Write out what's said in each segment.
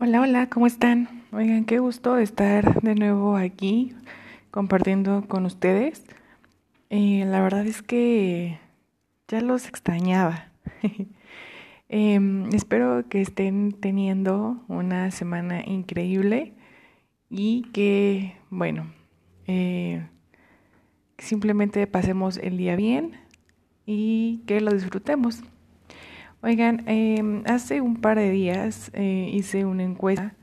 Hola, hola, ¿cómo están? Oigan, qué gusto estar de nuevo aquí compartiendo con ustedes. Eh, la verdad es que ya los extrañaba. Em, espero que estén teniendo una semana increíble y que, bueno, eh, simplemente pasemos el día bien y que lo disfrutemos. Oigan, em, hace un par de días eh, hice una encuesta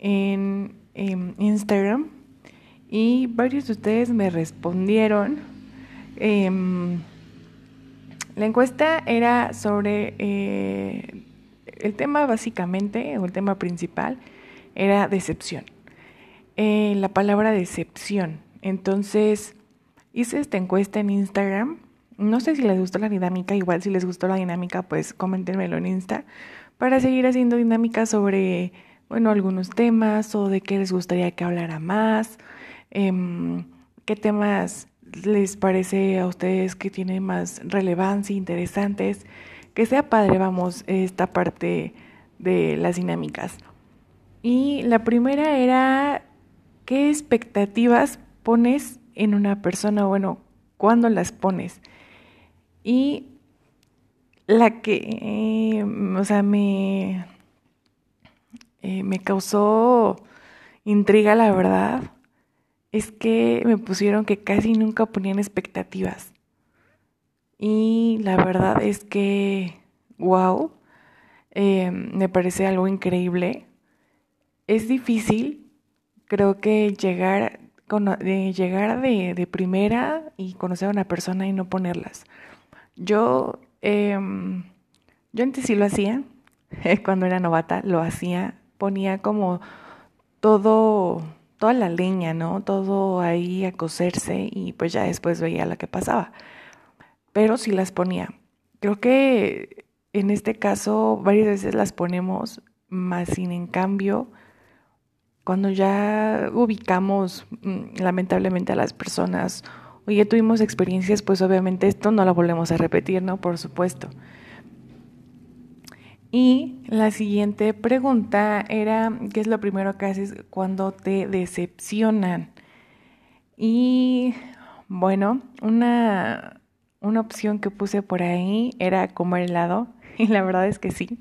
en em, Instagram y varios de ustedes me respondieron. Em, la encuesta era sobre eh, el tema básicamente, o el tema principal, era decepción. Eh, la palabra decepción. Entonces, hice esta encuesta en Instagram no sé si les gustó la dinámica, igual si les gustó la dinámica, pues coméntenmelo en Insta para seguir haciendo dinámicas sobre, bueno, algunos temas o de qué les gustaría que hablara más, em, qué temas les parece a ustedes que tienen más relevancia, interesantes, que sea padre, vamos, esta parte de las dinámicas. Y la primera era, ¿qué expectativas pones en una persona? Bueno, ¿cuándo las pones? Y la que, eh, o sea, me, eh, me causó intriga, la verdad, es que me pusieron que casi nunca ponían expectativas. Y la verdad es que, wow, eh, me parece algo increíble. Es difícil, creo que llegar, de, llegar de, de primera y conocer a una persona y no ponerlas. Yo, em, yo antes sí lo hacía, cuando era novata, lo hacía, ponía como todo, toda la leña, ¿no? Todo ahí a coserse y pues ya después veía lo que pasaba. Pero sí las ponía. Creo que en este caso varias veces las ponemos, más sin en cambio, cuando ya ubicamos mm, lamentablemente a las personas o ya tuvimos experiencias, pues obviamente esto no lo volvemos a repetir, ¿no? Por supuesto. Y la siguiente pregunta era, ¿qué es lo primero que haces cuando te decepcionan? Y bueno, una, una opción que puse por ahí era comer helado. Y la verdad es que sí,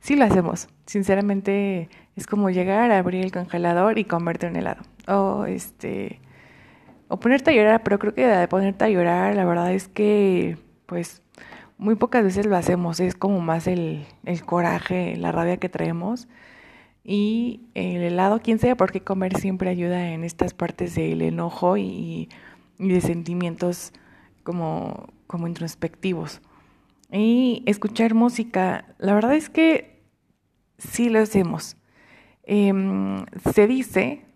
sí lo hacemos. Sinceramente es como llegar a abrir el congelador y comerte un helado. O este o ponerte a llorar, pero creo que de ponerte a llorar, la verdad es que, pues, muy pocas veces lo hacemos, es como más el, el coraje, la rabia que traemos. Y el helado, quién sabe por qué comer siempre ayuda en estas partes del enojo y, y de sentimientos como, como introspectivos. Y escuchar música, la verdad es que sí lo hacemos. Em, se dice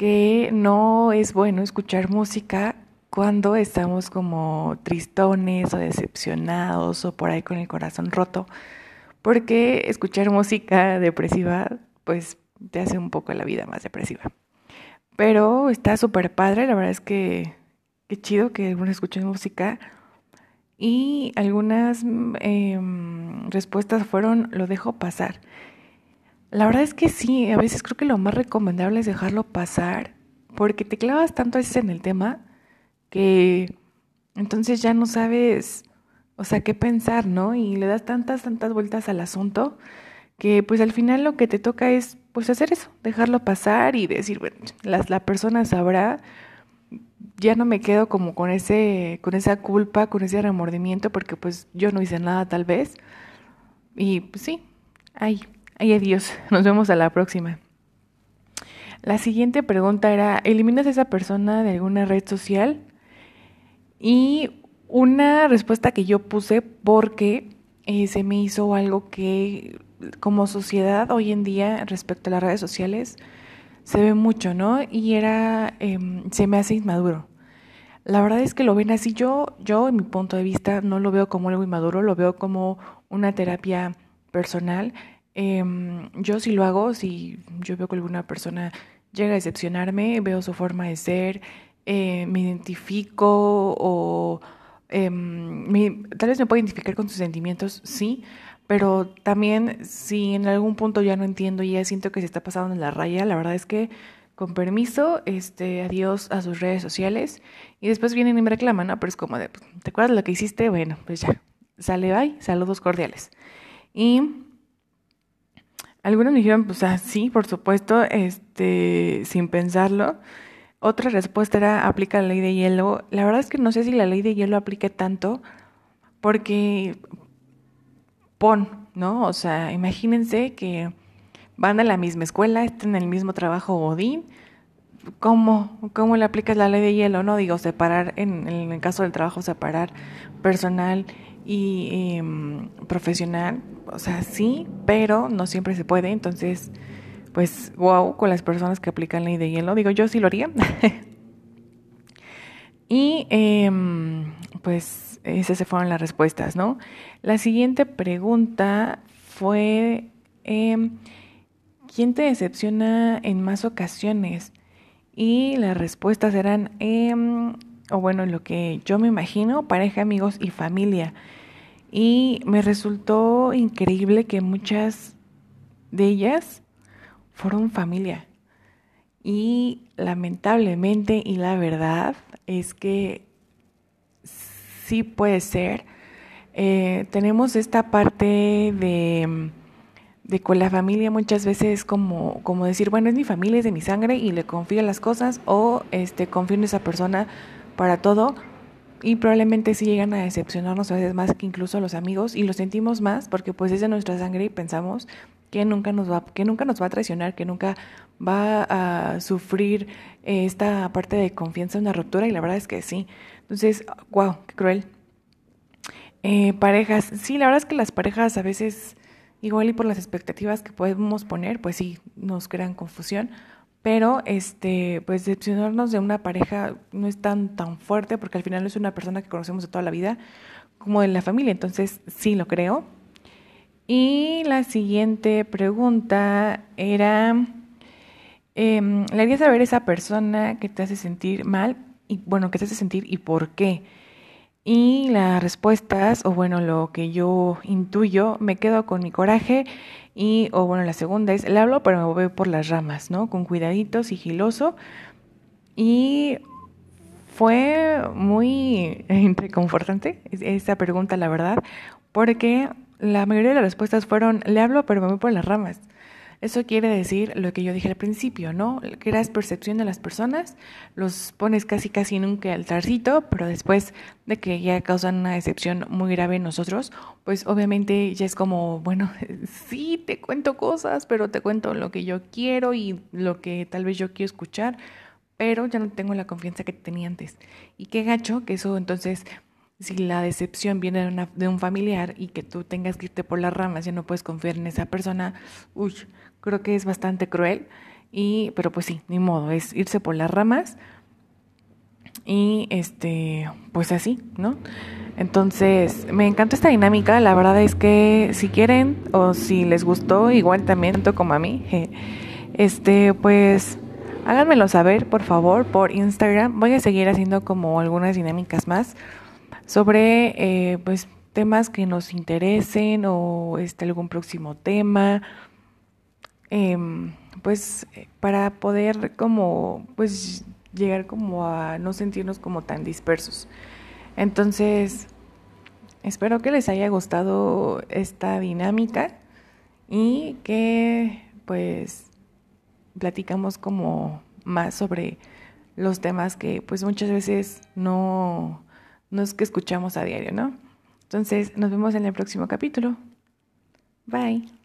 que no es bueno escuchar música cuando estamos como tristones o decepcionados o por ahí con el corazón roto, porque escuchar música depresiva pues te hace un poco la vida más depresiva. Pero está súper padre, la verdad es que qué chido que algunos escuchen música. Y algunas em, respuestas fueron lo dejo pasar. La verdad es que sí, a veces creo que lo más recomendable es dejarlo pasar, porque te clavas tanto a veces en el tema que entonces ya no sabes, o sea, qué pensar, ¿no? Y le das tantas, tantas vueltas al asunto que pues al final lo que te toca es pues hacer eso, dejarlo pasar y decir, bueno, la, la persona sabrá, ya no me quedo como con ese, con esa culpa, con ese remordimiento, porque pues yo no hice nada tal vez. Y pues sí, ahí. Ay, adiós. Nos vemos a la próxima. La siguiente pregunta era, ¿eliminas a esa persona de alguna red social? Y una respuesta que yo puse porque eh, se me hizo algo que como sociedad hoy en día respecto a las redes sociales se ve mucho, ¿no? Y era, em, se me hace inmaduro. La verdad es que lo ven así. Yo, yo, en mi punto de vista, no lo veo como algo inmaduro, lo veo como una terapia personal Em, yo sí lo hago, si yo veo que alguna persona llega a decepcionarme, veo su forma de ser, eh, me identifico o em, tal vez me puedo identificar con sus sentimientos, sí, pero también si en algún punto ya no entiendo y ya siento que se está pasando en la raya, la verdad es que con permiso, este, adiós a sus redes sociales y después vienen y me reclaman, ¿no? Pero es como de, pues, ¿te acuerdas de lo que hiciste? Bueno, pues ya, sale, bye, saludos cordiales. Y algunos me dijeron, pues ah, sí, por supuesto, este, sin pensarlo. Otra respuesta era, aplica la ley de hielo. La verdad es que no sé si la ley de hielo aplique tanto, porque pon, ¿no? O sea, imagínense que van a la misma escuela, están en el mismo trabajo Godín. ¿Cómo, ¿Cómo le aplicas la ley de hielo? No digo separar, en, en el caso del trabajo, separar personal y em, profesional. O sea, sí, pero no siempre se puede. Entonces, pues, wow, con las personas que aplican ley de hielo. Digo, yo sí lo haría. y em, pues esas se fueron las respuestas, ¿no? La siguiente pregunta fue, eh, ¿quién te decepciona en más ocasiones? Y las respuestas eran, em, o bueno, lo que yo me imagino, pareja, amigos y familia. Y me resultó increíble que muchas de ellas fueron familia. Y lamentablemente, y la verdad es que sí puede ser. Eh, tenemos esta parte de, de con la familia muchas veces como, como decir, bueno, es mi familia, es de mi sangre y le confío las cosas o este, confío en esa persona para todo y probablemente sí llegan a decepcionarnos a veces más que incluso los amigos y lo sentimos más porque pues es de nuestra sangre y pensamos que nunca nos va que nunca nos va a traicionar, que nunca va a sufrir esta parte de confianza una ruptura y la verdad es que sí. Entonces, wow, qué cruel. Eh, parejas, sí, la verdad es que las parejas a veces, igual y por las expectativas que podemos poner, pues sí, nos crean confusión. Pero, este, pues decepcionarnos de una pareja no es tan, tan fuerte porque al final es una persona que conocemos de toda la vida como de la familia. Entonces, sí lo creo. Y la siguiente pregunta era, eh, ¿le haría saber a esa persona que te hace sentir mal? y bueno, qué te hace sentir y por qué. Y las respuestas, o bueno, lo que yo intuyo, me quedo con mi coraje y, o bueno, la segunda es, le hablo pero me voy por las ramas, ¿no? Con cuidadito, sigiloso. Y fue muy reconfortante esa pregunta, la verdad, porque la mayoría de las respuestas fueron, le hablo pero me voy por las ramas. Eso quiere decir lo que yo dije al principio, ¿no? Creas percepción de las personas, los pones casi casi en un altarcito, pero después de que ya causan una decepción muy grave en nosotros, pues obviamente ya es como, bueno, sí, te cuento cosas, pero te cuento lo que yo quiero y lo que tal vez yo quiero escuchar, pero ya no tengo la confianza que tenía antes. Y qué gacho que eso entonces si la decepción viene de, una, de, un familiar y que tú tengas que irte por las ramas, ya no puedes confiar en esa persona, uy, creo que es bastante cruel. Y, pero pues sí, ni modo, es irse por las ramas. Y este, pues así, ¿no? Entonces, me encanta esta dinámica. La verdad es que si quieren o si les gustó, igual también, tanto como a mí, este, pues háganmelo saber, por favor, por Instagram. Voy a seguir haciendo como algunas dinámicas más sobre eh, pues temas que nos interesen o este algún próximo tema em, pues para poder como pues llegar como a no sentirnos como tan dispersos. Entonces espero que les haya gustado esta dinámica y que pues platicamos como más sobre los temas que pues muchas veces no no es que escuchamos a diario, ¿no? Entonces, nos vemos en el próximo capítulo. Bye.